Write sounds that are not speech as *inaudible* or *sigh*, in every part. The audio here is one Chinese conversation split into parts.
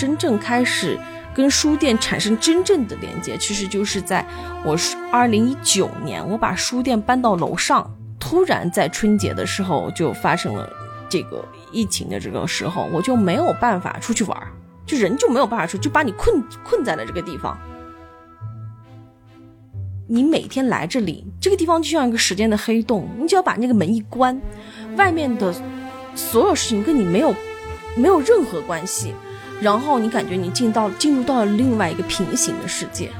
真正开始跟书店产生真正的连接，其实就是在我是二零一九年，我把书店搬到楼上，突然在春节的时候就发生了这个疫情的这个时候，我就没有办法出去玩儿，就人就没有办法出，就把你困困在了这个地方。你每天来这里，这个地方就像一个时间的黑洞，你只要把那个门一关，外面的所有事情跟你没有没有任何关系，然后你感觉你进到进入到了另外一个平行的世界。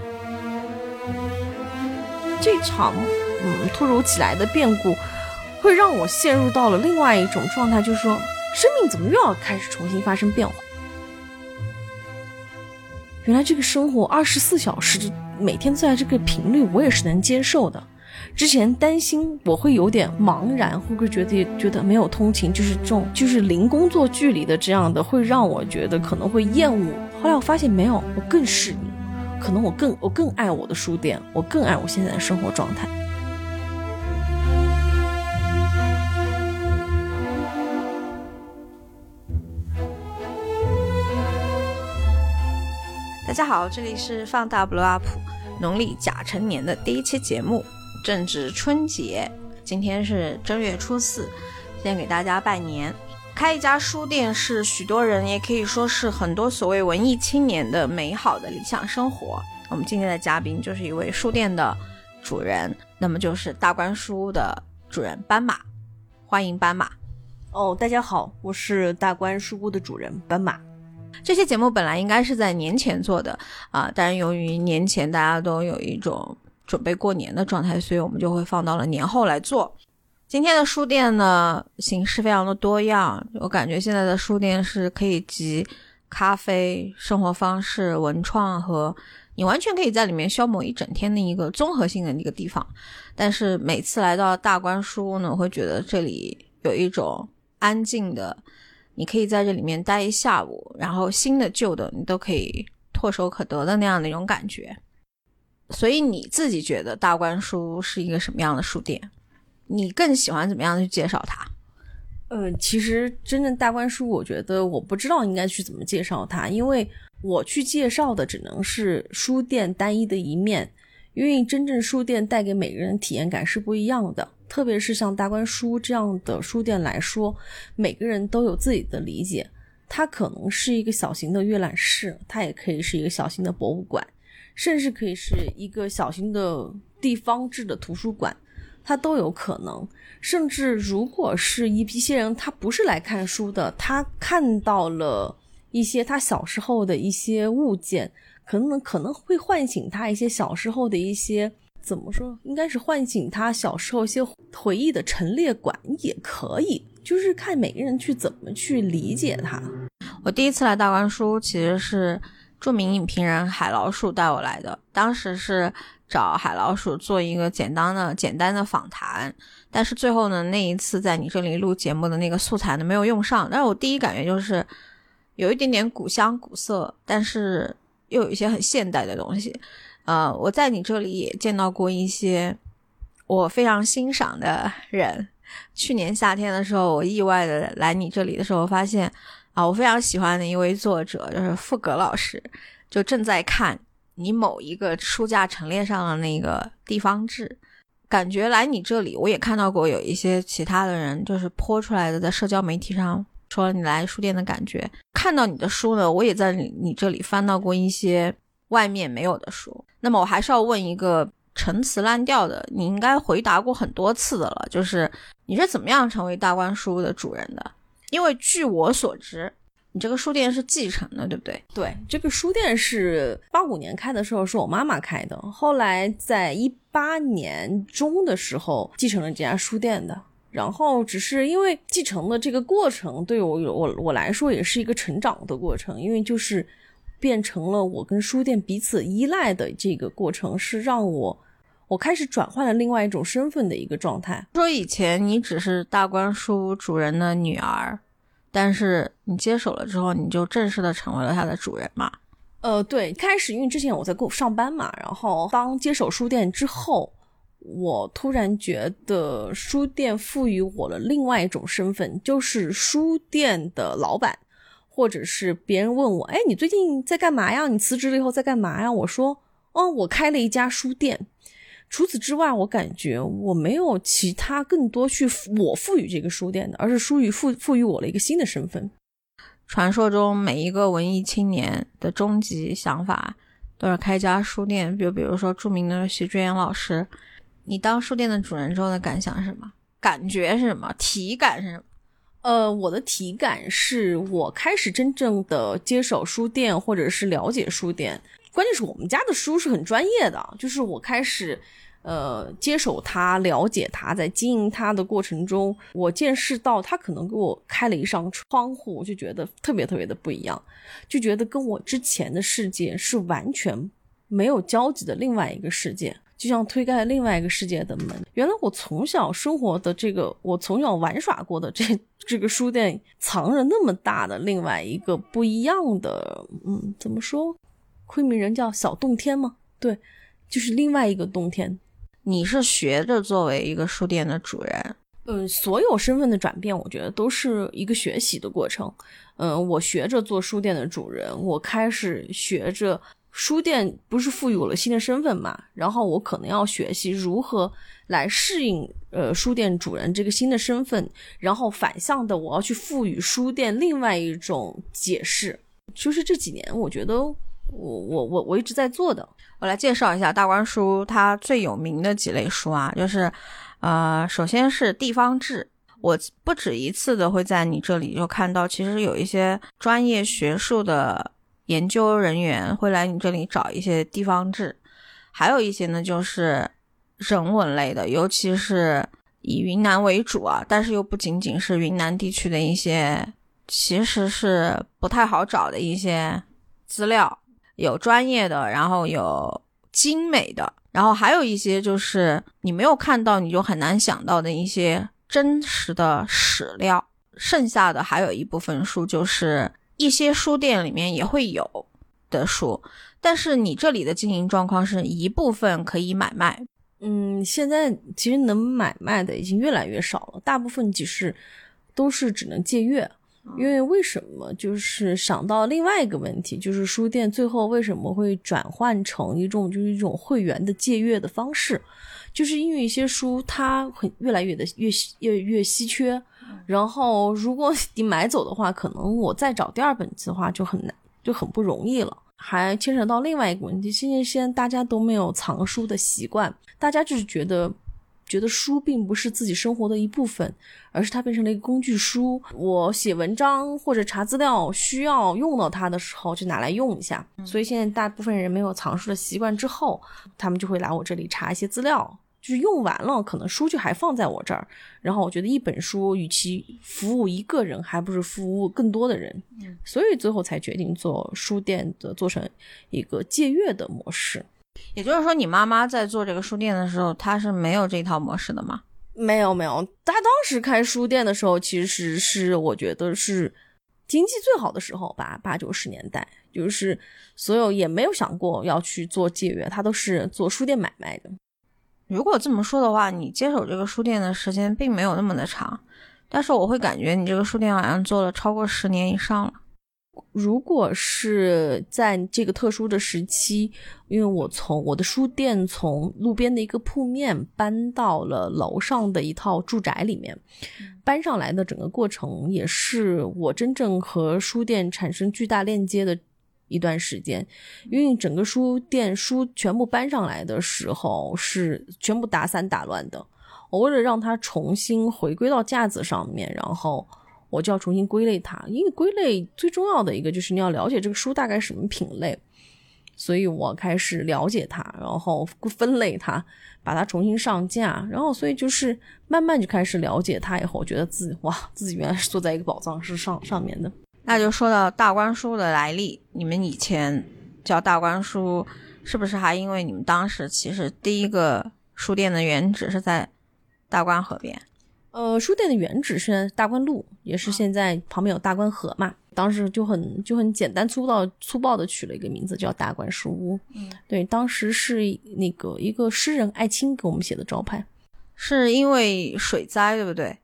这场嗯突如其来的变故，会让我陷入到了另外一种状态，就是说，生命怎么又要开始重新发生变化？原来这个生活二十四小时。每天在这个频率，我也是能接受的。之前担心我会有点茫然，会不会觉得觉得没有通勤，就是这种就是零工作距离的这样的，会让我觉得可能会厌恶。后来我发现没有，我更适应，可能我更我更爱我的书店，我更爱我现在的生活状态。大家好，这里是放大 blow up。农历甲辰年的第一期节目，正值春节，今天是正月初四，先给大家拜年。开一家书店是许多人，也可以说是很多所谓文艺青年的美好的理想生活。我们今天的嘉宾就是一位书店的主人，那么就是大观书屋的主人斑马，欢迎斑马。哦，大家好，我是大观书屋的主人斑马。这期节目本来应该是在年前做的啊，但是由于年前大家都有一种准备过年的状态，所以我们就会放到了年后来做。今天的书店呢，形式非常的多样，我感觉现在的书店是可以集咖啡、生活方式、文创和你完全可以在里面消磨一整天的一个综合性的一个地方。但是每次来到大观书屋呢，我会觉得这里有一种安静的。你可以在这里面待一下午，然后新的旧的你都可以唾手可得的那样的一种感觉。所以你自己觉得大观书是一个什么样的书店？你更喜欢怎么样去介绍它？呃，其实真正大观书，我觉得我不知道应该去怎么介绍它，因为我去介绍的只能是书店单一的一面，因为真正书店带给每个人体验感是不一样的。特别是像大观书这样的书店来说，每个人都有自己的理解。它可能是一个小型的阅览室，它也可以是一个小型的博物馆，甚至可以是一个小型的地方制的图书馆，它都有可能。甚至如果是一批些人，他不是来看书的，他看到了一些他小时候的一些物件，可能可能会唤醒他一些小时候的一些。怎么说？应该是唤醒他小时候一些回忆的陈列馆也可以，就是看每个人去怎么去理解它。我第一次来大观书，其实是著名影评人海老鼠带我来的。当时是找海老鼠做一个简单的、简单的访谈，但是最后呢，那一次在你这里录节目的那个素材呢没有用上。但是我第一感觉就是有一点点古香古色，但是又有一些很现代的东西。呃，我在你这里也见到过一些我非常欣赏的人。去年夏天的时候，我意外的来你这里的时候，发现啊，我非常喜欢的一位作者就是傅格老师，就正在看你某一个书架陈列上的那个地方志。感觉来你这里，我也看到过有一些其他的人，就是泼出来的，在社交媒体上说你来书店的感觉。看到你的书呢，我也在你这里翻到过一些。外面没有的书，那么我还是要问一个陈词滥调的，你应该回答过很多次的了，就是你是怎么样成为大观书的主人的？因为据我所知，你这个书店是继承的，对不对？对，这个书店是八五年开的时候是我妈妈开的，后来在一八年中的时候继承了这家书店的，然后只是因为继承的这个过程对我我我来说也是一个成长的过程，因为就是。变成了我跟书店彼此依赖的这个过程，是让我我开始转换了另外一种身份的一个状态。说以前你只是大观书主人的女儿，但是你接手了之后，你就正式的成为了他的主人嘛？呃，对，开始因为之前我在过上班嘛，然后当接手书店之后，我突然觉得书店赋予我了另外一种身份，就是书店的老板。或者是别人问我，哎，你最近在干嘛呀？你辞职了以后在干嘛呀？我说，哦，我开了一家书店。除此之外，我感觉我没有其他更多去我赋予这个书店的，而是书予赋赋予我了一个新的身份。传说中每一个文艺青年的终极想法都是开家书店，就比如说著名的徐志远老师。你当书店的主人之后的感想是什么？感觉是什么？体感是什么？呃，我的体感是我开始真正的接手书店，或者是了解书店。关键是我们家的书是很专业的，就是我开始。呃，接手他，了解他，在经营他的过程中，我见识到他可能给我开了一扇窗户，我就觉得特别特别的不一样，就觉得跟我之前的世界是完全没有交集的另外一个世界，就像推开另外一个世界的门。原来我从小生活的这个，我从小玩耍过的这这个书店，藏着那么大的另外一个不一样的，嗯，怎么说？昆明人叫小洞天吗？对，就是另外一个洞天。你是学着作为一个书店的主人，嗯，所有身份的转变，我觉得都是一个学习的过程。嗯，我学着做书店的主人，我开始学着书店不是赋予我了新的身份嘛，然后我可能要学习如何来适应呃书店主人这个新的身份，然后反向的我要去赋予书店另外一种解释。就是这几年，我觉得我我我我一直在做的。我来介绍一下大观书，它最有名的几类书啊，就是，呃，首先是地方志。我不止一次的会在你这里就看到，其实有一些专业学术的研究人员会来你这里找一些地方志，还有一些呢就是人文类的，尤其是以云南为主啊，但是又不仅仅是云南地区的一些，其实是不太好找的一些资料。有专业的，然后有精美的，然后还有一些就是你没有看到，你就很难想到的一些真实的史料。剩下的还有一部分书，就是一些书店里面也会有的书，但是你这里的经营状况是一部分可以买卖。嗯，现在其实能买卖的已经越来越少了，大部分只是都是只能借阅。因为为什么？就是想到另外一个问题，就是书店最后为什么会转换成一种就是一种会员的借阅的方式？就是因为一些书它很越来越的越越越稀缺，然后如果你买走的话，可能我再找第二本的话就很难，就很不容易了。还牵扯到另外一个问题，现在现在大家都没有藏书的习惯，大家就是觉得。觉得书并不是自己生活的一部分，而是它变成了一个工具书。我写文章或者查资料需要用到它的时候，就拿来用一下。所以现在大部分人没有藏书的习惯之后，他们就会来我这里查一些资料。就是用完了，可能书就还放在我这儿。然后我觉得一本书与其服务一个人，还不如服务更多的人。所以最后才决定做书店的，做成一个借阅的模式。也就是说，你妈妈在做这个书店的时候，她是没有这套模式的吗？没有，没有。她当时开书店的时候，其实是我觉得是经济最好的时候吧，八九十年代，就是所有也没有想过要去做借阅，她都是做书店买卖的。如果这么说的话，你接手这个书店的时间并没有那么的长，但是我会感觉你这个书店好像做了超过十年以上了。如果是在这个特殊的时期，因为我从我的书店从路边的一个铺面搬到了楼上的一套住宅里面，搬上来的整个过程也是我真正和书店产生巨大链接的一段时间。因为整个书店书全部搬上来的时候是全部打散打乱的，我为了让它重新回归到架子上面，然后。我就要重新归类它，因为归类最重要的一个就是你要了解这个书大概什么品类，所以我开始了解它，然后分类它，把它重新上架，然后所以就是慢慢就开始了解它以后，我觉得自己哇，自己原来是坐在一个宝藏是上上面的。那就说到大观书的来历，你们以前叫大观书，是不是还因为你们当时其实第一个书店的原址是在大观河边？呃，书店的原址是大观路，也是现在旁边有大观河嘛。当时就很就很简单粗暴粗暴的取了一个名字叫大观书屋。嗯，对，当时是那个一个诗人艾青给我们写的招牌。是因为水灾对不对？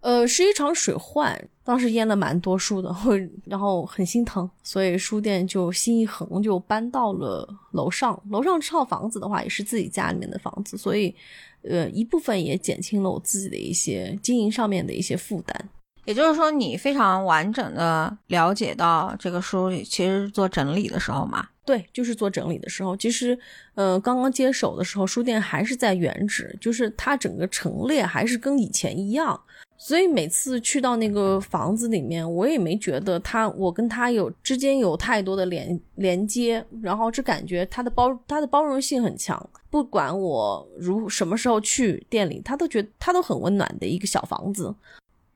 呃，是一场水患，当时淹了蛮多书的，会 *laughs* 然后很心疼，所以书店就心一横，就搬到了楼上。楼上这套房子的话，也是自己家里面的房子，所以呃，一部分也减轻了我自己的一些经营上面的一些负担。也就是说，你非常完整的了解到这个书其实做整理的时候嘛？对，就是做整理的时候。其实，呃，刚刚接手的时候，书店还是在原址，就是它整个陈列还是跟以前一样。所以每次去到那个房子里面，我也没觉得他，我跟他有之间有太多的连连接，然后只感觉他的包他的包容性很强，不管我如什么时候去店里，他都觉得他都很温暖的一个小房子。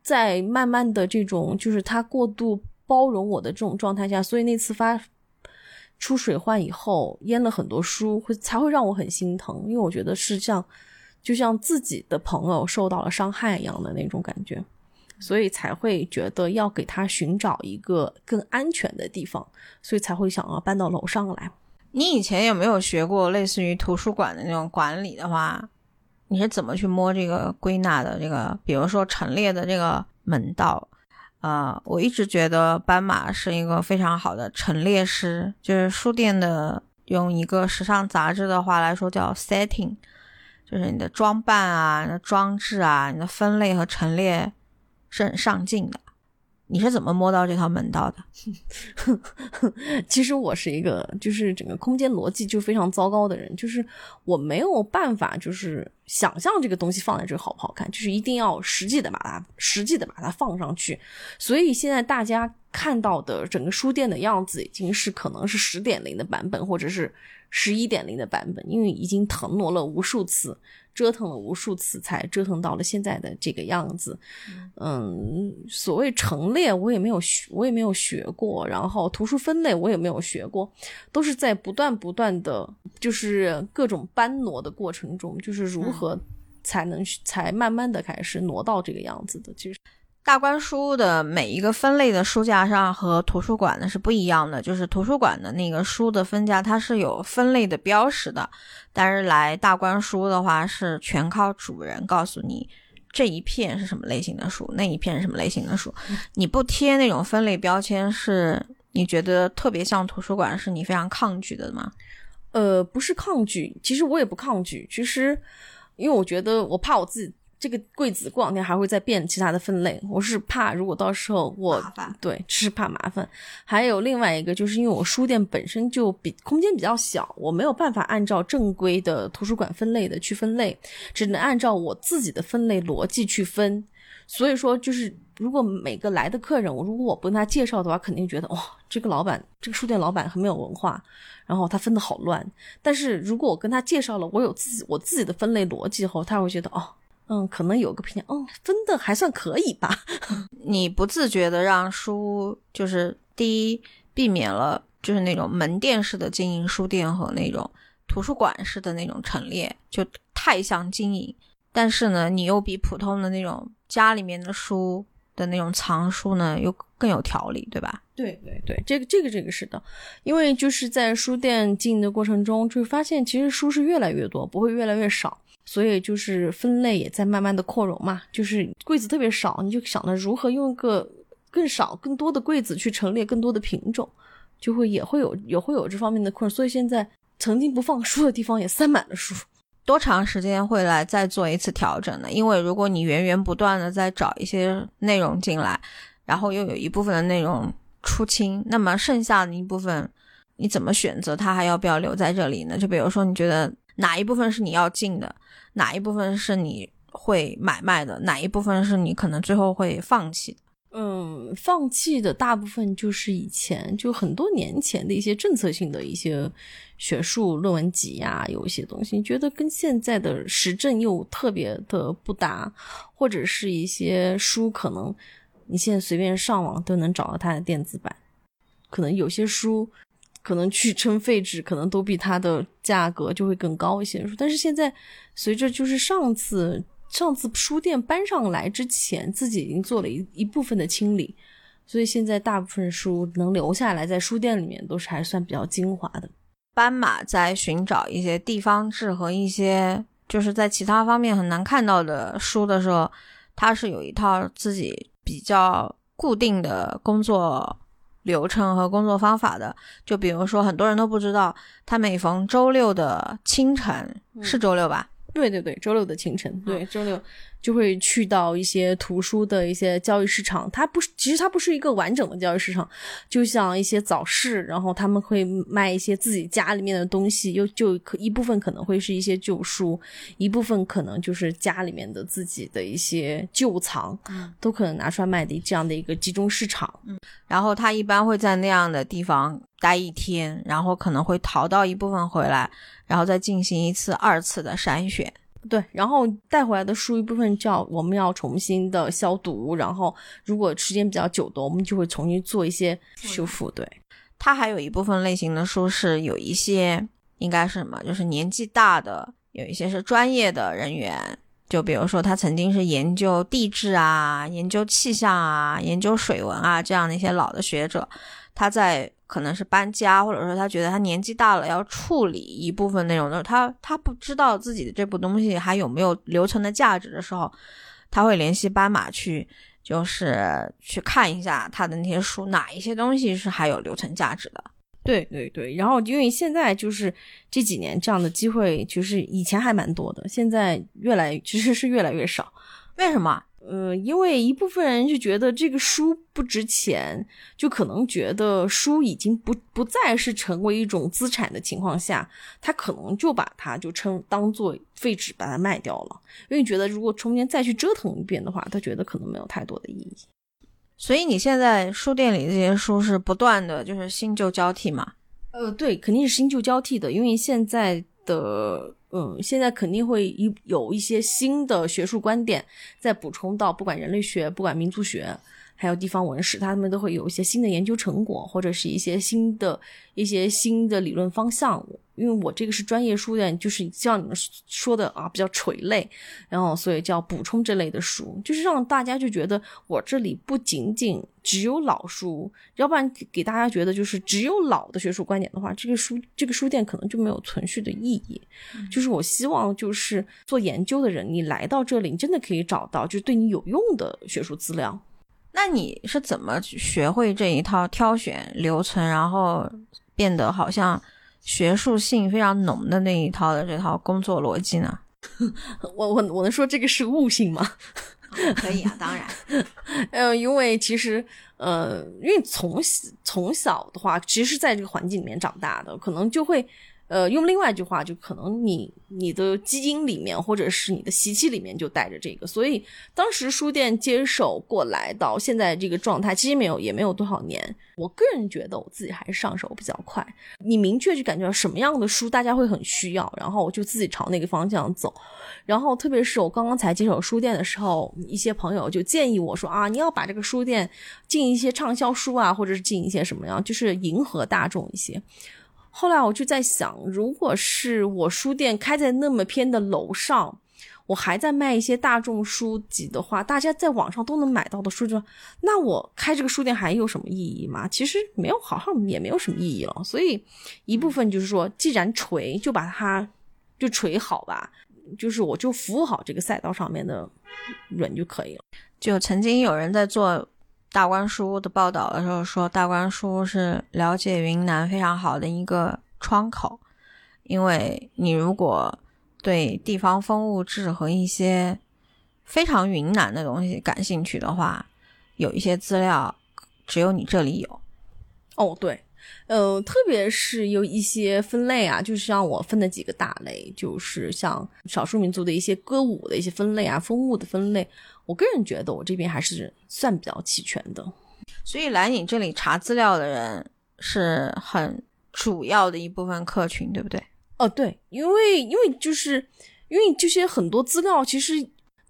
在慢慢的这种，就是他过度包容我的这种状态下，所以那次发出水患以后，淹了很多书，会才会让我很心疼，因为我觉得是像，就像自己的朋友受到了伤害一样的那种感觉，所以才会觉得要给他寻找一个更安全的地方，所以才会想要搬到楼上来。你以前有没有学过类似于图书馆的那种管理的话？你是怎么去摸这个归纳的？这个，比如说陈列的这个门道，啊，我一直觉得斑马是一个非常好的陈列师，就是书店的，用一个时尚杂志的话来说叫 setting，就是你的装扮啊、你的装置啊、你的分类和陈列是很上镜的。你是怎么摸到这套门道的？*laughs* 其实我是一个，就是整个空间逻辑就非常糟糕的人，就是我没有办法，就是想象这个东西放在这好不好看，就是一定要实际的把它实际的把它放上去。所以现在大家看到的整个书店的样子，已经是可能是十点零的版本，或者是十一点零的版本，因为已经腾挪了无数次。折腾了无数次，才折腾到了现在的这个样子。嗯，所谓陈列，我也没有学，我也没有学过。然后图书分类，我也没有学过，都是在不断不断的，就是各种搬挪的过程中，就是如何才能才慢慢的开始挪到这个样子的。其实。大观书的每一个分类的书架上和图书馆呢是不一样的，就是图书馆的那个书的分架它是有分类的标识的，但是来大观书的话是全靠主人告诉你这一片是什么类型的书，那一片是什么类型的书，你不贴那种分类标签是你觉得特别像图书馆，是你非常抗拒的吗？呃，不是抗拒，其实我也不抗拒，其实因为我觉得我怕我自己。这个柜子过两天还会再变其他的分类，我是怕如果到时候我对是怕麻烦。还有另外一个，就是因为我书店本身就比空间比较小，我没有办法按照正规的图书馆分类的去分类，只能按照我自己的分类逻辑去分。所以说，就是如果每个来的客人，我如果我不跟他介绍的话，肯定觉得哇，这个老板，这个书店老板很没有文化，然后他分的好乱。但是如果我跟他介绍了我有自己我自己的分类逻辑后，他会觉得哦。嗯，可能有个评价，哦，分的还算可以吧。*laughs* 你不自觉的让书，就是第一避免了就是那种门店式的经营书店和那种图书馆式的那种陈列，就太像经营。但是呢，你又比普通的那种家里面的书的那种藏书呢，又更有条理，对吧？对对对，这个这个这个是的，因为就是在书店经营的过程中，就发现其实书是越来越多，不会越来越少。所以就是分类也在慢慢的扩容嘛，就是柜子特别少，你就想着如何用一个更少、更多的柜子去陈列更多的品种，就会也会有也会有这方面的困扰。所以现在曾经不放书的地方也塞满了书。多长时间会来再做一次调整呢？因为如果你源源不断的在找一些内容进来，然后又有一部分的内容出清，那么剩下的一部分你怎么选择它还要不要留在这里呢？就比如说你觉得哪一部分是你要进的？哪一部分是你会买卖的？哪一部分是你可能最后会放弃的？嗯，放弃的大部分就是以前就很多年前的一些政策性的一些学术论文集呀，有一些东西，你觉得跟现在的时政又特别的不搭，或者是一些书，可能你现在随便上网都能找到它的电子版，可能有些书。可能去称废纸，可能都比它的价格就会更高一些。但是现在，随着就是上次上次书店搬上来之前，自己已经做了一一部分的清理，所以现在大部分书能留下来在书店里面，都是还算比较精华的。斑马在寻找一些地方志和一些就是在其他方面很难看到的书的时候，它是有一套自己比较固定的工作流程和工作方法的。就比如说，很多人都不知道，他每逢周六的清晨是周六吧？对对对，周六的清晨，对周六。就会去到一些图书的一些交易市场，它不是，其实它不是一个完整的交易市场，就像一些早市，然后他们会卖一些自己家里面的东西，又就可一部分可能会是一些旧书，一部分可能就是家里面的自己的一些旧藏，都可能拿出来卖的这样的一个集中市场。嗯，然后他一般会在那样的地方待一天，然后可能会淘到一部分回来，然后再进行一次二次的筛选。对，然后带回来的书一部分叫我们要重新的消毒，然后如果时间比较久的，我们就会重新做一些修复。对，它还有一部分类型的书是有一些应该是什么，就是年纪大的，有一些是专业的人员，就比如说他曾经是研究地质啊、研究气象啊、研究水文啊这样的一些老的学者，他在。可能是搬家，或者说他觉得他年纪大了，要处理一部分内容的，他他不知道自己的这部东西还有没有留存的价值的时候，他会联系斑马去，就是去看一下他的那些书，哪一些东西是还有留存价值的。对对对，然后因为现在就是这几年这样的机会，就是以前还蛮多的，现在越来其实是越来越少。为什么？呃，因为一部分人就觉得这个书不值钱，就可能觉得书已经不不再是成为一种资产的情况下，他可能就把它就称当做废纸把它卖掉了。因为觉得如果中间再去折腾一遍的话，他觉得可能没有太多的意义。所以你现在书店里这些书是不断的就是新旧交替嘛？呃，对，肯定是新旧交替的，因为现在的。嗯，现在肯定会一有一些新的学术观点再补充到，不管人类学，不管民族学。还有地方文史，他们都会有一些新的研究成果，或者是一些新的一些新的理论方向。因为我这个是专业书店，就是像你们说的啊，比较垂类，然后所以叫补充这类的书，就是让大家就觉得我这里不仅仅只有老书，要不然给大家觉得就是只有老的学术观点的话，这个书这个书店可能就没有存续的意义。就是我希望就是做研究的人，你来到这里，你真的可以找到就是对你有用的学术资料。那你是怎么学会这一套挑选、留存，然后变得好像学术性非常浓的那一套的这套工作逻辑呢？*laughs* 我我我能说这个是悟性吗？可以啊，当然。*laughs* 呃，因为其实呃，因为从从小的话，其实是在这个环境里面长大的，可能就会。呃，用另外一句话，就可能你你的基因里面，或者是你的习气里面就带着这个，所以当时书店接手过来到现在这个状态，其实没有也没有多少年。我个人觉得我自己还是上手比较快。你明确就感觉到什么样的书大家会很需要，然后我就自己朝那个方向走。然后特别是我刚刚才接手书店的时候，一些朋友就建议我说啊，你要把这个书店进一些畅销书啊，或者是进一些什么样，就是迎合大众一些。后来我就在想，如果是我书店开在那么偏的楼上，我还在卖一些大众书籍的话，大家在网上都能买到的书籍，那我开这个书店还有什么意义吗？其实没有，好像也没有什么意义了。所以一部分就是说，既然锤，就把它就锤好吧，就是我就服务好这个赛道上面的人就可以了。就曾经有人在做。大观书的报道的时候说，大观书是了解云南非常好的一个窗口，因为你如果对地方风物志和一些非常云南的东西感兴趣的话，有一些资料只有你这里有。哦，对，呃，特别是有一些分类啊，就是像我分的几个大类，就是像少数民族的一些歌舞的一些分类啊，风物的分类。我个人觉得我这边还是算比较齐全的，所以来你这里查资料的人是很主要的一部分客群，对不对？哦，对，因为因为就是因为这些很多资料，其实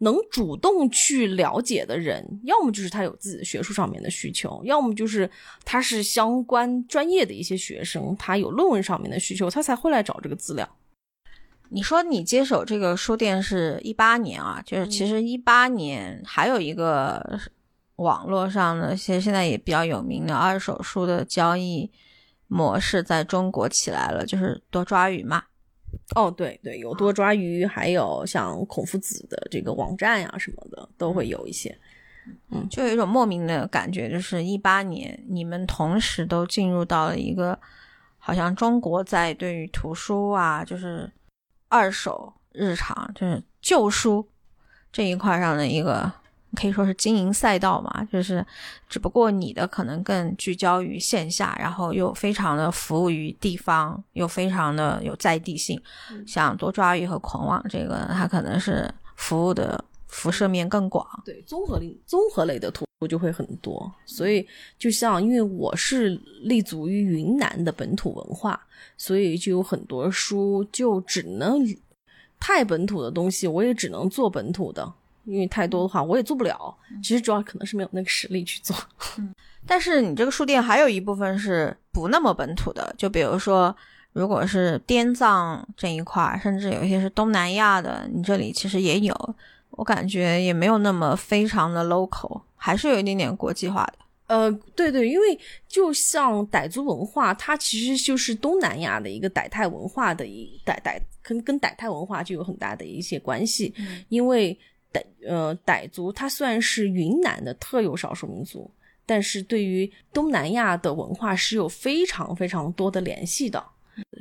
能主动去了解的人，要么就是他有自己的学术上面的需求，要么就是他是相关专业的一些学生，他有论文上面的需求，他才会来找这个资料。你说你接手这个书店是一八年啊，就是其实一八年还有一个网络上的，其实现在也比较有名的二手书的交易模式在中国起来了，就是多抓鱼嘛。哦，对对，有多抓鱼，还有像孔夫子的这个网站呀什么的，都会有一些。嗯，就有一种莫名的感觉，就是一八年你们同时都进入到了一个，好像中国在对于图书啊，就是二手日常，就是旧书这一块上的一个。可以说是经营赛道嘛，就是只不过你的可能更聚焦于线下，然后又非常的服务于地方，又非常的有在地性。像多抓鱼和狂网这个，它可能是服务的辐射面更广。对，综合类综合类的图就会很多。所以就像因为我是立足于云南的本土文化，所以就有很多书就只能太本土的东西，我也只能做本土的。因为太多的话，我也做不了。其实主要可能是没有那个实力去做。嗯，*laughs* 但是你这个书店还有一部分是不那么本土的，就比如说，如果是滇藏这一块，甚至有一些是东南亚的，你这里其实也有。我感觉也没有那么非常的 local，还是有一点点国际化的。呃，对对，因为就像傣族文化，它其实就是东南亚的一个傣泰文化的一傣傣，跟跟傣泰文化就有很大的一些关系，因为。傣呃，傣族它虽然是云南的特有少数民族，但是对于东南亚的文化是有非常非常多的联系的。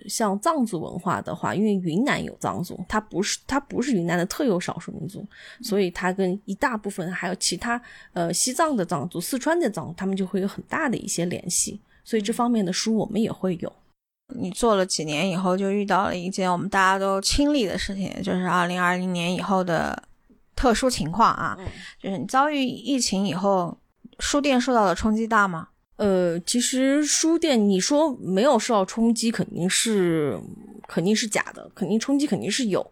像藏族文化的话，因为云南有藏族，它不是它不是云南的特有少数民族，所以它跟一大部分还有其他呃西藏的藏族、四川的藏族，他们就会有很大的一些联系。所以这方面的书我们也会有。你做了几年以后，就遇到了一件我们大家都亲历的事情，就是二零二零年以后的。特殊情况啊，就是你遭遇疫情以后，书店受到的冲击大吗？呃，其实书店你说没有受到冲击，肯定是肯定是假的，肯定冲击肯定是有。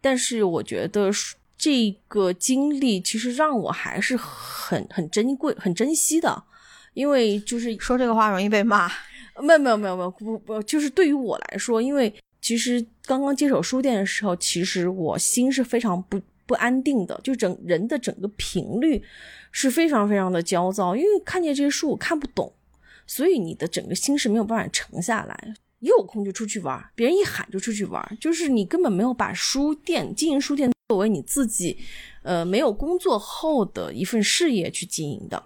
但是我觉得这个经历其实让我还是很很珍贵、很珍惜的，因为就是说这个话容易被骂。没有没有没有没有不不，就是对于我来说，因为其实刚刚接手书店的时候，其实我心是非常不。不安定的，就整人的整个频率是非常非常的焦躁，因为看见这些书我看不懂，所以你的整个心是没有办法沉下来。一有空就出去玩，别人一喊就出去玩，就是你根本没有把书店经营书店作为你自己，呃，没有工作后的一份事业去经营的。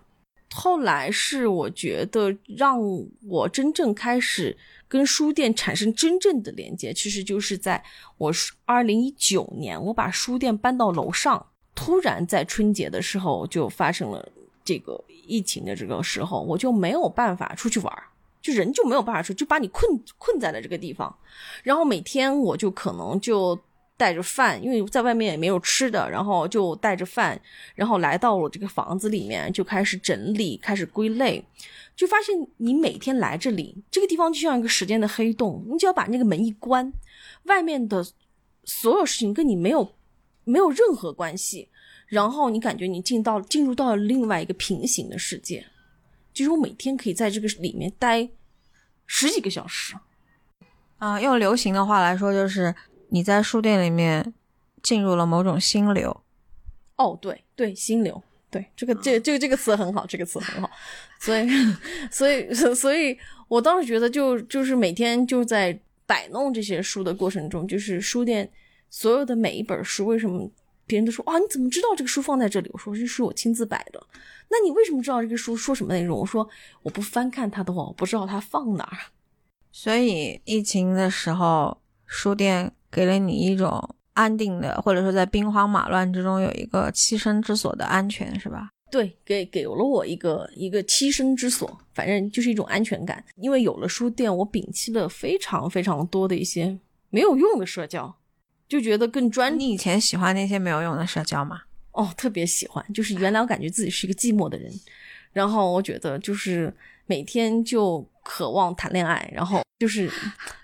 后来是我觉得让我真正开始。跟书店产生真正的连接，其实就是在我二零一九年，我把书店搬到楼上，突然在春节的时候就发生了这个疫情的这个时候，我就没有办法出去玩，就人就没有办法出，就把你困困在了这个地方，然后每天我就可能就。带着饭，因为在外面也没有吃的，然后就带着饭，然后来到了这个房子里面，就开始整理，开始归类，就发现你每天来这里，这个地方就像一个时间的黑洞，你只要把那个门一关，外面的所有事情跟你没有没有任何关系，然后你感觉你进到进入到了另外一个平行的世界，就是我每天可以在这个里面待十几个小时，啊，用流行的话来说就是。你在书店里面进入了某种心流，哦，对对，心流，对这个这这个这个词很好，这个词很好，所以所以 *laughs* 所以，我当时觉得就就是每天就在摆弄这些书的过程中，就是书店所有的每一本书，为什么别人都说啊，你怎么知道这个书放在这里？我说这是我亲自摆的。那你为什么知道这个书说什么内容？我说我不翻看它的话，我不知道它放哪儿。所以疫情的时候，书店。给了你一种安定的，或者说在兵荒马乱之中有一个栖身之所的安全，是吧？对，给给了我一个一个栖身之所，反正就是一种安全感。因为有了书店，我摒弃了非常非常多的一些没有用的社交，就觉得更专。你以前喜欢那些没有用的社交吗？哦，特别喜欢。就是原来我感觉自己是一个寂寞的人，然后我觉得就是每天就渴望谈恋爱，然后。就是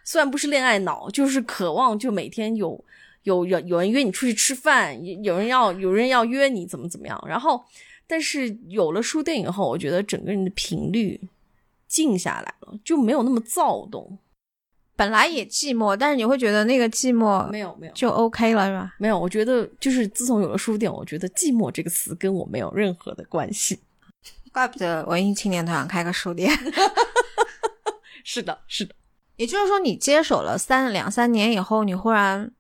虽然不是恋爱脑，就是渴望就每天有有有有人约你出去吃饭，有人要有人要约你怎么怎么样。然后，但是有了书店以后，我觉得整个人的频率静下来了，就没有那么躁动。本来也寂寞，但是你会觉得那个寂寞没有没有就 OK 了，是吧？没有，我觉得就是自从有了书店，我觉得寂寞这个词跟我没有任何的关系。怪不得文艺青年都想开个书店。*laughs* 是的，是的。也就是说，你接手了三两三年以后，你忽然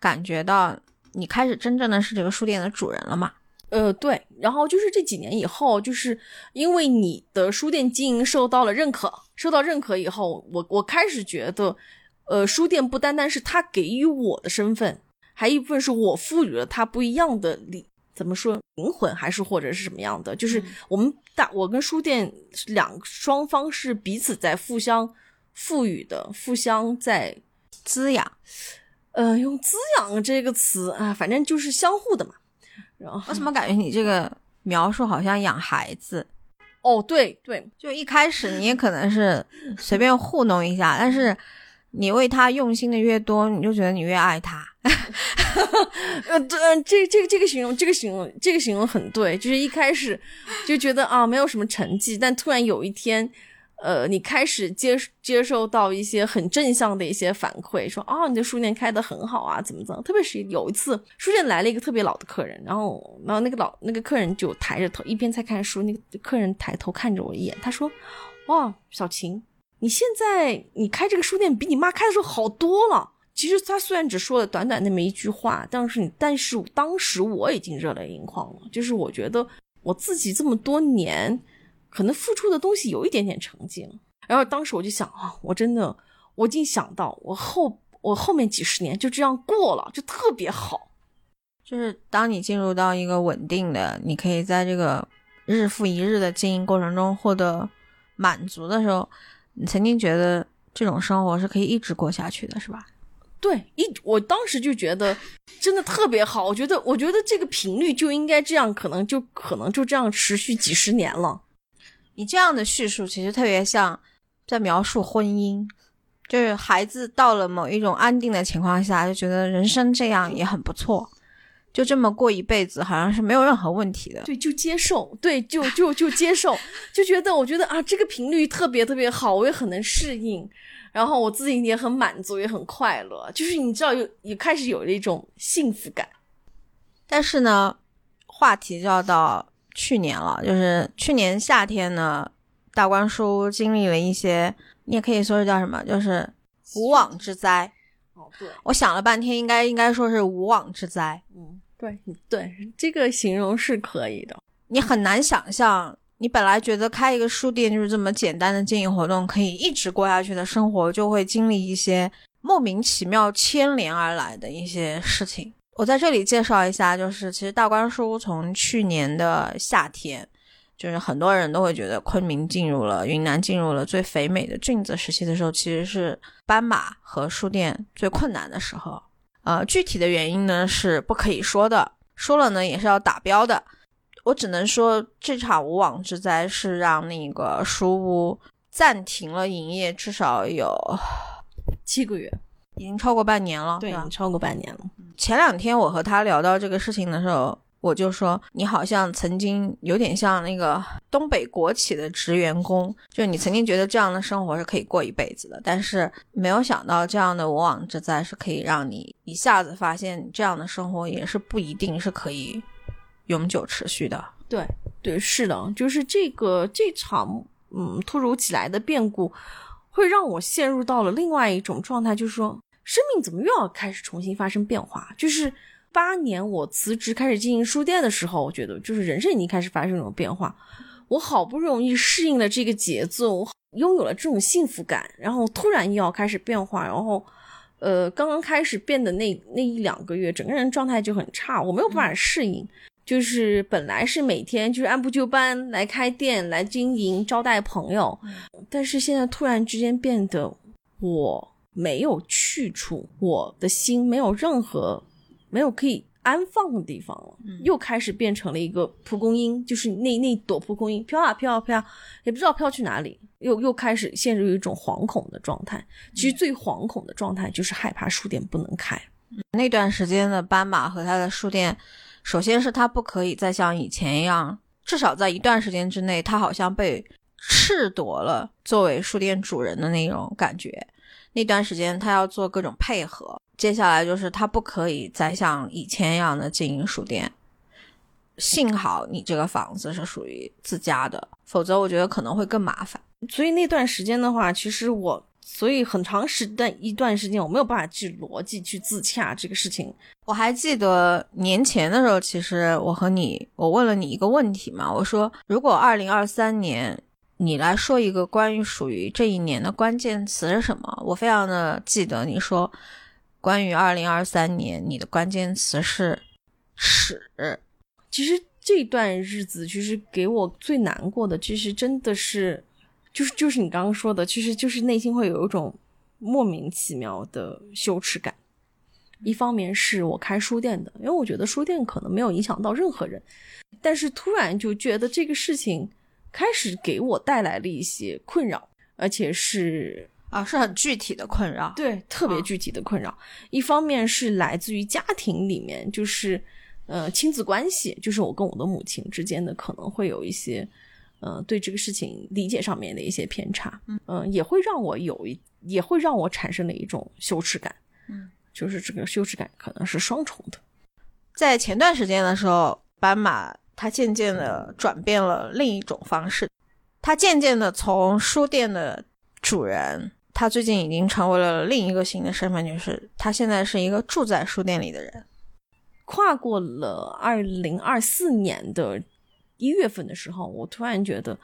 感觉到你开始真正的是这个书店的主人了嘛？呃，对。然后就是这几年以后，就是因为你的书店经营受到了认可，受到认可以后，我我开始觉得，呃，书店不单单是他给予我的身份，还一部分是我赋予了他不一样的理，怎么说灵魂，还是或者是什么样的？就是我们大我跟书店两双方是彼此在互相。赋予的，互相在滋养，呃，用“滋养”这个词啊，反正就是相互的嘛。然后，我怎么感觉你这个描述好像养孩子？哦，对对，就一开始你也可能是随便糊弄一下，但是你为他用心的越多，你就觉得你越爱他。*laughs* 呃，对，这这个这个形容，这个形容，这个形容很对，就是一开始就觉得啊，没有什么成绩，但突然有一天。呃，你开始接接受到一些很正向的一些反馈，说啊，你的书店开得很好啊，怎么怎么。特别是有一次，书店来了一个特别老的客人，然后，然后那个老那个客人就抬着头，一边在看书，那个客人抬头看着我一眼，他说：“哇，小琴，你现在你开这个书店比你妈开的时候好多了。”其实他虽然只说了短短那么一句话，但是你但是当时我已经热泪盈眶了，就是我觉得我自己这么多年。可能付出的东西有一点点成绩了，然后当时我就想啊，我真的，我已经想到我后我后面几十年就这样过了，就特别好。就是当你进入到一个稳定的，你可以在这个日复一日的经营过程中获得满足的时候，你曾经觉得这种生活是可以一直过下去的，是吧？对，一我当时就觉得真的特别好，我觉得我觉得这个频率就应该这样，可能就可能就这样持续几十年了。你这样的叙述其实特别像在描述婚姻，就是孩子到了某一种安定的情况下，就觉得人生这样也很不错，就这么过一辈子好像是没有任何问题的。对，就接受，对，就就就接受，就觉得我觉得啊，这个频率特别特别好，我也很能适应，然后我自己也很满足，也很快乐，就是你知道有也开始有了一种幸福感。但是呢，话题就要到。去年了，就是去年夏天呢，大关书经历了一些，你也可以说是叫什么，就是无妄之灾。哦，对，我想了半天，应该应该说是无妄之灾。嗯，对对，这个形容是可以的。你很难想象，你本来觉得开一个书店就是这么简单的经营活动，可以一直过下去的生活，就会经历一些莫名其妙牵连而来的一些事情。我在这里介绍一下，就是其实大观书从去年的夏天，就是很多人都会觉得昆明进入了云南进入了最肥美的菌子时期的时候，其实是斑马和书店最困难的时候。呃，具体的原因呢是不可以说的，说了呢也是要打标的。我只能说这场无妄之灾是让那个书屋暂停了营业，至少有七个月。已经超过半年了，对，已经超过半年了。前两天我和他聊到这个事情的时候，我就说你好像曾经有点像那个东北国企的职员工，就你曾经觉得这样的生活是可以过一辈子的，但是没有想到这样的无妄之灾是可以让你一下子发现这样的生活也是不一定是可以永久持续的。对，对，是的，就是这个这场嗯突如其来的变故。会让我陷入到了另外一种状态，就是说，生命怎么又要开始重新发生变化？就是八年我辞职开始经营书店的时候，我觉得就是人生已经开始发生这种变化。我好不容易适应了这个节奏，拥有了这种幸福感，然后突然又要开始变化，然后，呃，刚刚开始变的那那一两个月，整个人状态就很差，我没有办法适应。就是本来是每天就是按部就班来开店来经营招待朋友，但是现在突然之间变得我没有去处，我的心没有任何没有可以安放的地方了，又开始变成了一个蒲公英，就是那那朵蒲公英飘啊飘啊飘，也不知道飘去哪里，又又开始陷入一种惶恐的状态。其实最惶恐的状态就是害怕书店不能开。那段时间的斑马和他的书店。首先是他不可以再像以前一样，至少在一段时间之内，他好像被褫夺了作为书店主人的那种感觉。那段时间他要做各种配合，接下来就是他不可以再像以前一样的经营书店。幸好你这个房子是属于自家的，否则我觉得可能会更麻烦。所以那段时间的话，其实我所以很长时段一段时间我没有办法去逻辑去自洽这个事情。我还记得年前的时候，其实我和你，我问了你一个问题嘛，我说如果二零二三年你来说一个关于属于这一年的关键词是什么？我非常的记得你说关于二零二三年你的关键词是屎。其实这段日子其实给我最难过的，其实真的是。就是就是你刚刚说的，其实就是内心会有一种莫名其妙的羞耻感。一方面是我开书店的，因为我觉得书店可能没有影响到任何人，但是突然就觉得这个事情开始给我带来了一些困扰，而且是啊是很具体的困扰，对，特别具体的困扰。一方面是来自于家庭里面，就是呃亲子关系，就是我跟我的母亲之间的可能会有一些。嗯，对这个事情理解上面的一些偏差，嗯，也会让我有一，也会让我产生了一种羞耻感，嗯，就是这个羞耻感可能是双重的。在前段时间的时候，斑马它渐渐的转变了另一种方式，他渐渐的从书店的主人，他最近已经成为了另一个新的身份，就是他现在是一个住在书店里的人，跨过了二零二四年的。一月份的时候，我突然觉得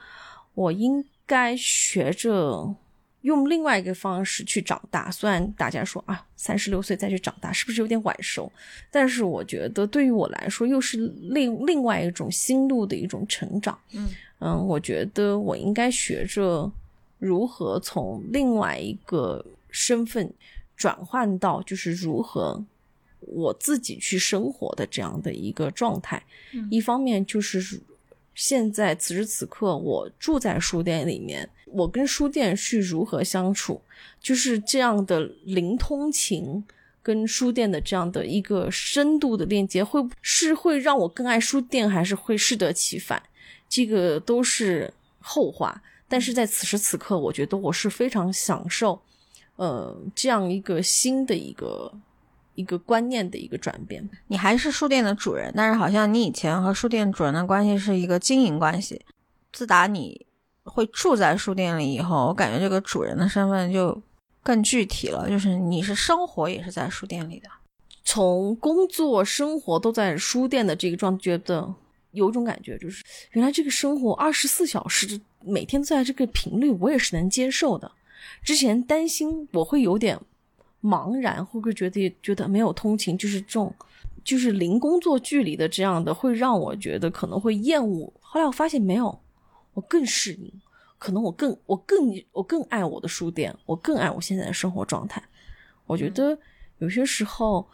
我应该学着用另外一个方式去长大。虽然大家说啊，三十六岁再去长大是不是有点晚熟？但是我觉得对于我来说，又是另另外一种心路的一种成长。嗯嗯，我觉得我应该学着如何从另外一个身份转换到就是如何我自己去生活的这样的一个状态。一方面就是。现在此时此刻，我住在书店里面，我跟书店是如何相处？就是这样的灵通情，跟书店的这样的一个深度的链接，会是会让我更爱书店，还是会适得其反？这个都是后话。但是在此时此刻，我觉得我是非常享受，呃，这样一个新的一个。一个观念的一个转变，你还是书店的主人，但是好像你以前和书店主人的关系是一个经营关系。自打你会住在书店里以后，我感觉这个主人的身份就更具体了，就是你是生活也是在书店里的，从工作生活都在书店的这个状，觉得有种感觉，就是原来这个生活二十四小时每天在这个频率，我也是能接受的。之前担心我会有点。茫然，会不会觉得觉得没有通勤，就是这种，就是零工作距离的这样的，会让我觉得可能会厌恶。后来我发现没有，我更适应，可能我更我更我更爱我的书店，我更爱我现在的生活状态。我觉得有些时候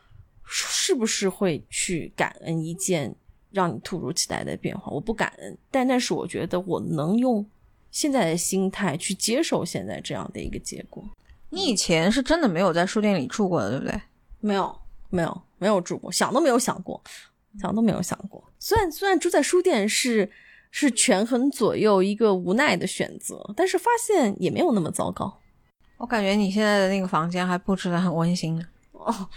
是不是会去感恩一件让你突如其来的变化？我不感恩，但但是我觉得我能用现在的心态去接受现在这样的一个结果。你以前是真的没有在书店里住过的，对不对？没有，没有，没有住过，想都没有想过，想都没有想过。虽然虽然住在书店是是权衡左右一个无奈的选择，但是发现也没有那么糟糕。我感觉你现在的那个房间还布置的很温馨呢。哦，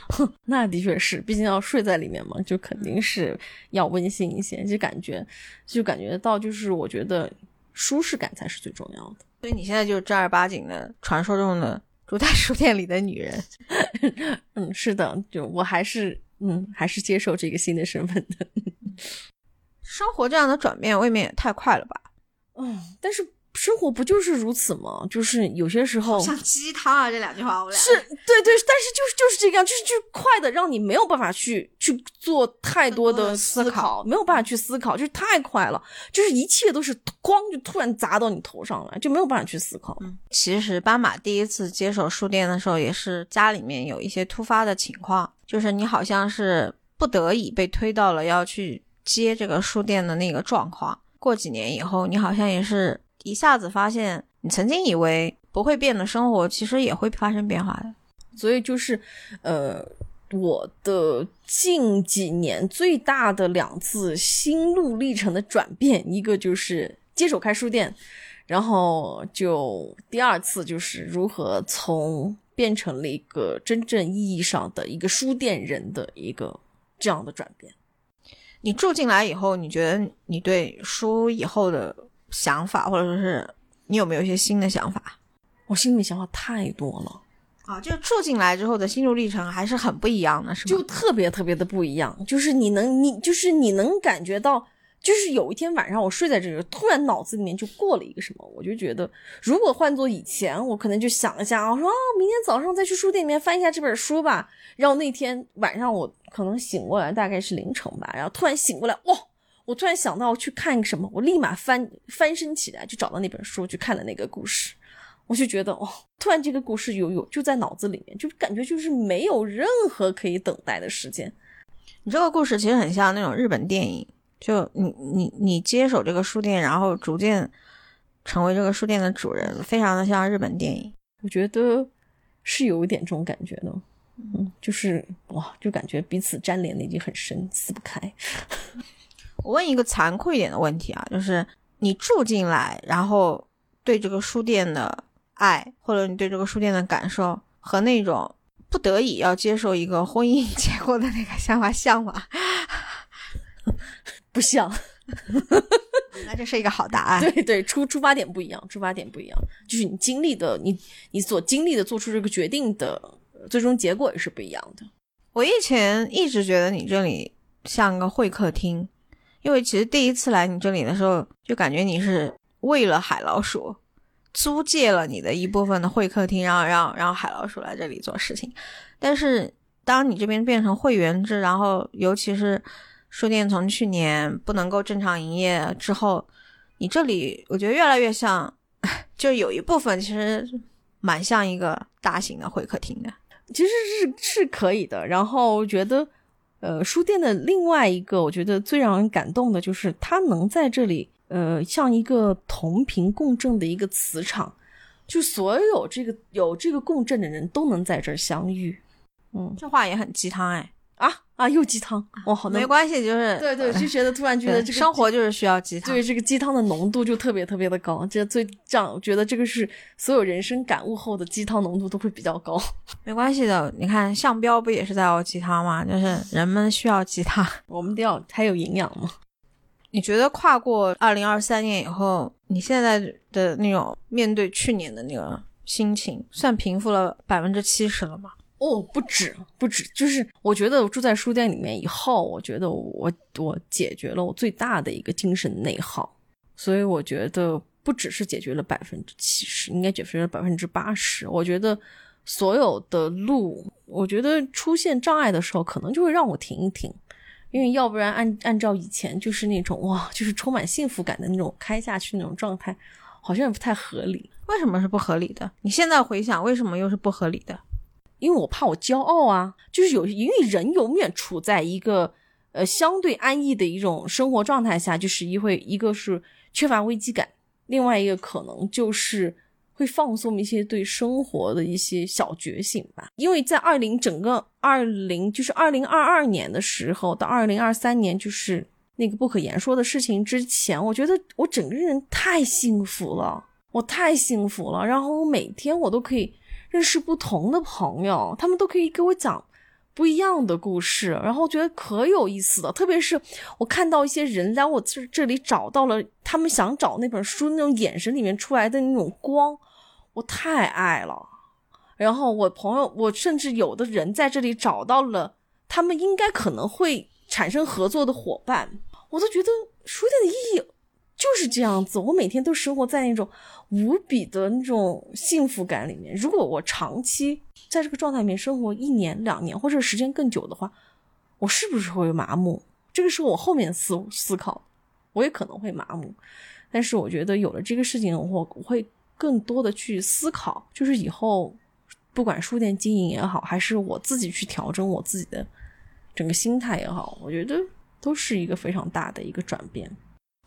那的确是，毕竟要睡在里面嘛，就肯定是要温馨一些，就感觉就感觉到，就是我觉得舒适感才是最重要的。所以你现在就是正儿八经的传说中的。住在书店里的女人，嗯，是的，就我还是，嗯，还是接受这个新的身份的。*laughs* 生活这样的转变未免也太快了吧？嗯，但是。生活不就是如此吗？就是有些时候像鸡汤啊，这两句话我俩是对对，但是就是就是这个样，就是就是快的，让你没有办法去去做太多的思考，没有办法去思考，就是太快了，就是一切都是咣就突然砸到你头上来，就没有办法去思考。其实斑马第一次接手书店的时候，也是家里面有一些突发的情况，就是你好像是不得已被推到了要去接这个书店的那个状况。过几年以后，你好像也是。一下子发现，你曾经以为不会变的生活，其实也会发生变化的。所以就是，呃，我的近几年最大的两次心路历程的转变，一个就是接手开书店，然后就第二次就是如何从变成了一个真正意义上的一个书店人的一个这样的转变。你住进来以后，你觉得你对书以后的？想法，或者说是你有没有一些新的想法？我心里想法太多了，啊，就住进来之后的心路历程还是很不一样的，是吗？就特别特别的不一样。就是你能，你就是你能感觉到，就是有一天晚上我睡在这里，突然脑子里面就过了一个什么，我就觉得，如果换做以前，我可能就想一下，我说啊，明天早上再去书店里面翻一下这本书吧。然后那天晚上我可能醒过来，大概是凌晨吧，然后突然醒过来，哇！我突然想到去看什么，我立马翻翻身起来，就找到那本书去看了那个故事。我就觉得，哦，突然这个故事有有就在脑子里面，就感觉就是没有任何可以等待的时间。你这个故事其实很像那种日本电影，就你你你接手这个书店，然后逐渐成为这个书店的主人，非常的像日本电影。我觉得是有一点这种感觉的，嗯，就是哇，就感觉彼此粘连的已经很深，撕不开。*laughs* 我问一个残酷一点的问题啊，就是你住进来，然后对这个书店的爱，或者你对这个书店的感受，和那种不得已要接受一个婚姻 *laughs* 结果的那个想法像吗？不像。那这是一个好答案。*laughs* 对对，出出发点不一样，出发点不一样，就是你经历的，你你所经历的，做出这个决定的最终结果也是不一样的。我以前一直觉得你这里像个会客厅。因为其实第一次来你这里的时候，就感觉你是为了海老鼠租借了你的一部分的会客厅，然后让让海老鼠来这里做事情。但是当你这边变成会员制，然后尤其是书店从去年不能够正常营业之后，你这里我觉得越来越像，就有一部分其实蛮像一个大型的会客厅的。其实是是可以的，然后觉得。呃，书店的另外一个，我觉得最让人感动的就是，它能在这里，呃，像一个同频共振的一个磁场，就所有这个有这个共振的人都能在这儿相遇。嗯，这话也很鸡汤哎。啊啊！又鸡汤哇，好没关系，就是对对，就觉得突然觉得这个生活就是需要鸡汤，对这个鸡汤的浓度就特别特别的高，这最这样，我觉得这个是所有人生感悟后的鸡汤浓度都会比较高。*laughs* 没关系的，你看向标不也是在熬鸡汤吗？就是人们需要鸡汤，*laughs* 我们得要才有营养嘛。你觉得跨过二零二三年以后，你现在的那种面对去年的那个心情，算平复了百分之七十了吗？哦，不止不止，就是我觉得我住在书店里面以后，我觉得我我解决了我最大的一个精神内耗，所以我觉得不只是解决了百分之七十，应该解决了百分之八十。我觉得所有的路，我觉得出现障碍的时候，可能就会让我停一停，因为要不然按按照以前就是那种哇，就是充满幸福感的那种开下去那种状态，好像也不太合理。为什么是不合理的？你现在回想，为什么又是不合理的？因为我怕我骄傲啊，就是有因为人永远处在一个呃相对安逸的一种生活状态下，就是一会一个是缺乏危机感，另外一个可能就是会放松一些对生活的一些小觉醒吧。因为在二零整个二零就是二零二二年的时候到二零二三年就是那个不可言说的事情之前，我觉得我整个人太幸福了，我太幸福了，然后我每天我都可以。认识不同的朋友，他们都可以给我讲不一样的故事，然后觉得可有意思了。特别是我看到一些人在我这这里找到了他们想找那本书那种眼神里面出来的那种光，我太爱了。然后我朋友，我甚至有的人在这里找到了他们应该可能会产生合作的伙伴，我都觉得书店的意义。就是这样子，我每天都生活在那种无比的那种幸福感里面。如果我长期在这个状态里面生活一年、两年或者时间更久的话，我是不是会麻木？这个是我后面思思考，我也可能会麻木。但是我觉得有了这个事情，我会更多的去思考，就是以后不管书店经营也好，还是我自己去调整我自己的整个心态也好，我觉得都是一个非常大的一个转变。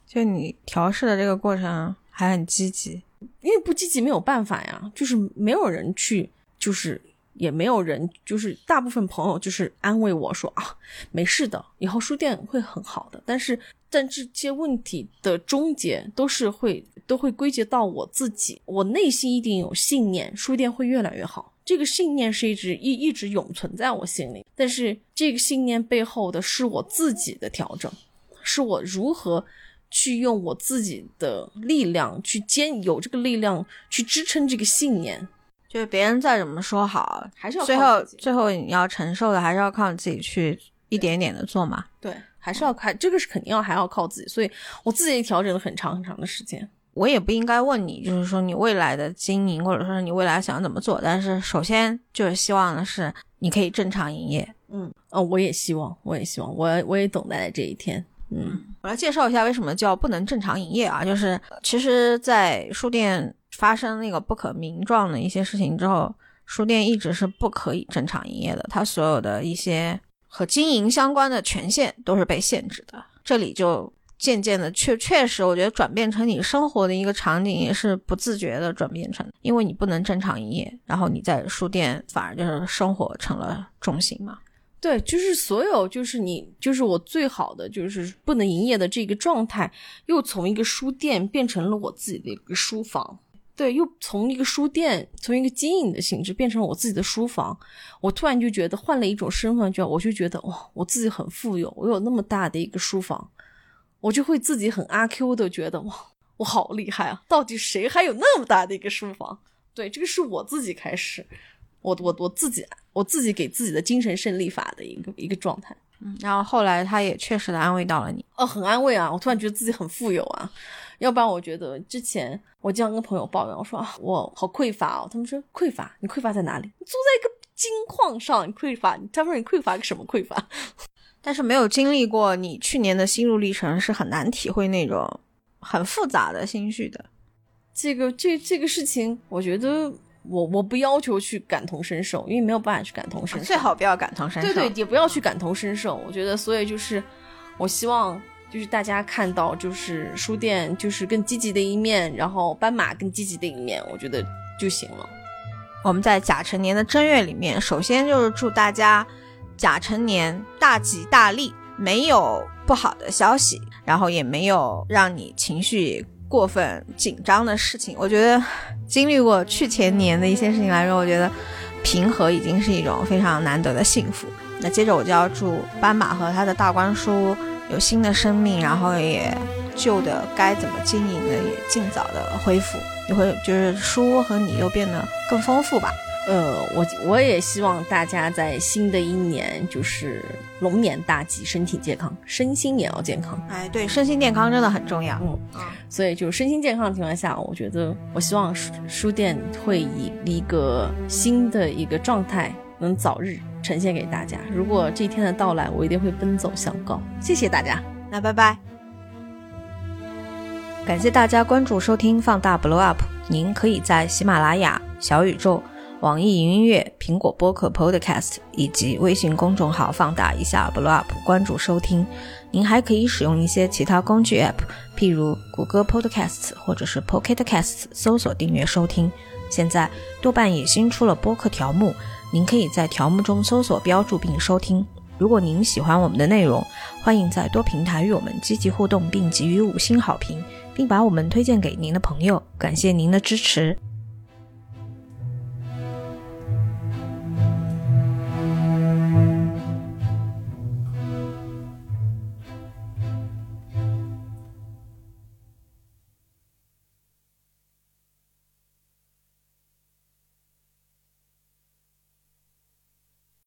就你调试的这个过程还很积极，因为不积极没有办法呀，就是没有人去，就是也没有人，就是大部分朋友就是安慰我说啊，没事的，以后书店会很好的。但是，但这些问题的终结都是会都会归结到我自己，我内心一定有信念，书店会越来越好。这个信念是一直一一直永存在我心里，但是这个信念背后的是我自己的调整，是我如何。去用我自己的力量去坚，有这个力量去支撑这个信念。就是别人再怎么说好，还是要最后最后你要承受的，还是要靠你自己去一点点的做嘛。对，还是要看这个是肯定要还要靠自己，所以我自己调整了很长很长的时间。我也不应该问你，就是说你未来的经营，或者说你未来想怎么做。但是首先就是希望的是你可以正常营业。嗯，哦，我也希望，我也希望，我我也等待这一天。嗯，我来介绍一下为什么叫不能正常营业啊？就是其实，在书店。发生那个不可名状的一些事情之后，书店一直是不可以正常营业的。它所有的一些和经营相关的权限都是被限制的。这里就渐渐的确确实，我觉得转变成你生活的一个场景，也是不自觉的转变成，因为你不能正常营业，然后你在书店反而就是生活成了重心嘛。对，就是所有，就是你，就是我最好的，就是不能营业的这个状态，又从一个书店变成了我自己的一个书房。对，又从一个书店，从一个经营的性质变成了我自己的书房。我突然就觉得换了一种身份，就我就觉得哇，我自己很富有，我有那么大的一个书房，我就会自己很阿 Q 的觉得哇，我好厉害啊！到底谁还有那么大的一个书房？对，这个是我自己开始，我我我自己我自己给自己的精神胜利法的一个一个状态。嗯，然后后来他也确实的安慰到了你。哦，很安慰啊！我突然觉得自己很富有啊。要不然我觉得之前我经常跟朋友抱怨，我说啊，我好匮乏哦。他们说匮乏，你匮乏在哪里？你坐在一个金矿上，你匮乏。他说你匮乏个什么匮乏？*laughs* 但是没有经历过你去年的心路历程，是很难体会那种很复杂的心绪的。这个这这个事情，我觉得我我不要求去感同身受，因为没有办法去感同身受。最好不要感同身受。对对，也不要去感同身受。我觉得，所以就是我希望。就是大家看到，就是书店就是更积极的一面，然后斑马更积极的一面，我觉得就行了。我们在甲辰年的正月里面，首先就是祝大家甲辰年大吉大利，没有不好的消息，然后也没有让你情绪过分紧张的事情。我觉得经历过去前年的一些事情来说，我觉得平和已经是一种非常难得的幸福。那接着我就要祝斑马和他的大观书。有新的生命，然后也旧的该怎么经营的也尽早的恢复，也会就是书和你又变得更丰富吧。呃，我我也希望大家在新的一年就是龙年大吉，身体健康，身心也要健康。哎，对，身心健康真的很重要。嗯，所以就身心健康的情况下，我觉得我希望书书店会以一个新的一个状态能早日。呈现给大家。如果这一天的到来，我一定会奔走相告。谢谢大家，那拜拜。感谢大家关注收听放大 Blow Up。您可以在喜马拉雅、小宇宙、网易云音乐、苹果播客 Podcast 以及微信公众号放大一下 Blow Up 关注收听。您还可以使用一些其他工具 App，譬如谷歌 Podcasts 或者是 Pocket Casts，搜索订阅收听。现在豆瓣也新出了播客条目。您可以在条目中搜索标注并收听。如果您喜欢我们的内容，欢迎在多平台与我们积极互动，并给予五星好评，并把我们推荐给您的朋友。感谢您的支持。